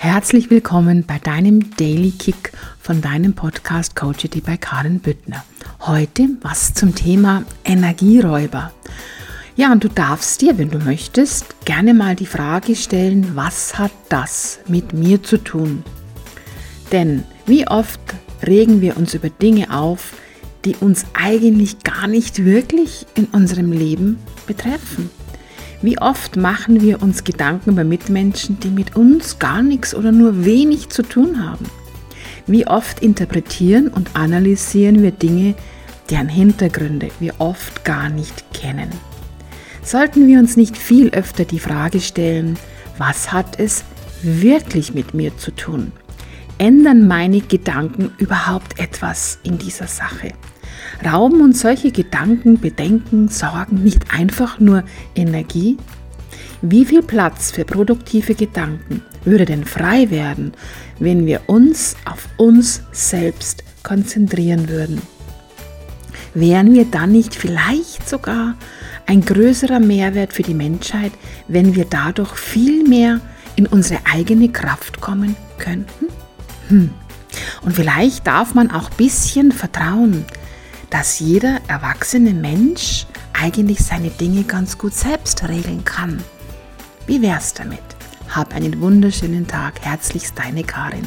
Herzlich willkommen bei deinem Daily Kick von deinem Podcast Coachity bei Karin Büttner. Heute was zum Thema Energieräuber. Ja, und du darfst dir, wenn du möchtest, gerne mal die Frage stellen, was hat das mit mir zu tun? Denn wie oft regen wir uns über Dinge auf, die uns eigentlich gar nicht wirklich in unserem Leben betreffen? Wie oft machen wir uns Gedanken über Mitmenschen, die mit uns gar nichts oder nur wenig zu tun haben? Wie oft interpretieren und analysieren wir Dinge, deren Hintergründe wir oft gar nicht kennen? Sollten wir uns nicht viel öfter die Frage stellen, was hat es wirklich mit mir zu tun? Ändern meine Gedanken überhaupt etwas in dieser Sache? Rauben uns solche Gedanken, Bedenken, Sorgen nicht einfach nur Energie? Wie viel Platz für produktive Gedanken würde denn frei werden, wenn wir uns auf uns selbst konzentrieren würden? Wären wir dann nicht vielleicht sogar ein größerer Mehrwert für die Menschheit, wenn wir dadurch viel mehr in unsere eigene Kraft kommen könnten? Hm. Und vielleicht darf man auch ein bisschen vertrauen, dass jeder erwachsene Mensch eigentlich seine Dinge ganz gut selbst regeln kann. Wie wär's damit? Hab einen wunderschönen Tag. Herzlichst deine Karin.